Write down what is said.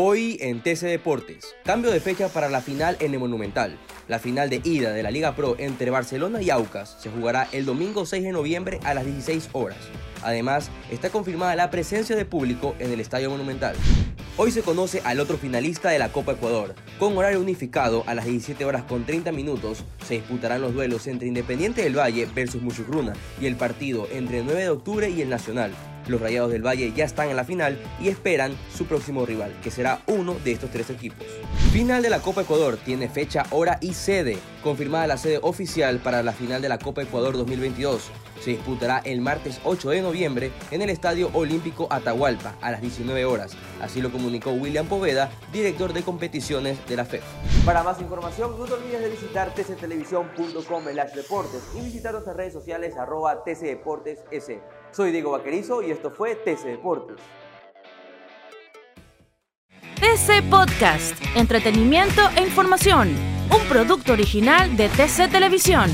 Hoy en TC Deportes, cambio de fecha para la final en el Monumental. La final de ida de la Liga Pro entre Barcelona y Aucas se jugará el domingo 6 de noviembre a las 16 horas. Además, está confirmada la presencia de público en el Estadio Monumental. Hoy se conoce al otro finalista de la Copa Ecuador. Con horario unificado a las 17 horas con 30 minutos, se disputarán los duelos entre Independiente del Valle versus Muchucruna y el partido entre el 9 de octubre y el Nacional. Los Rayados del Valle ya están en la final y esperan su próximo rival, que será uno de estos tres equipos. Final de la Copa Ecuador tiene fecha, hora y sede. Confirmada la sede oficial para la final de la Copa Ecuador 2022. Se disputará el martes 8 de noviembre en el Estadio Olímpico Atahualpa a las 19 horas. Así lo comunicó William Poveda, director de competiciones de la. Para más información, no te olvides de visitar tctelevisión.com deportes y visitar nuestras redes sociales arroba tcdeportes Soy Diego Vaquerizo y esto fue TC Deportes. TC Podcast, entretenimiento e información, un producto original de TC Televisión.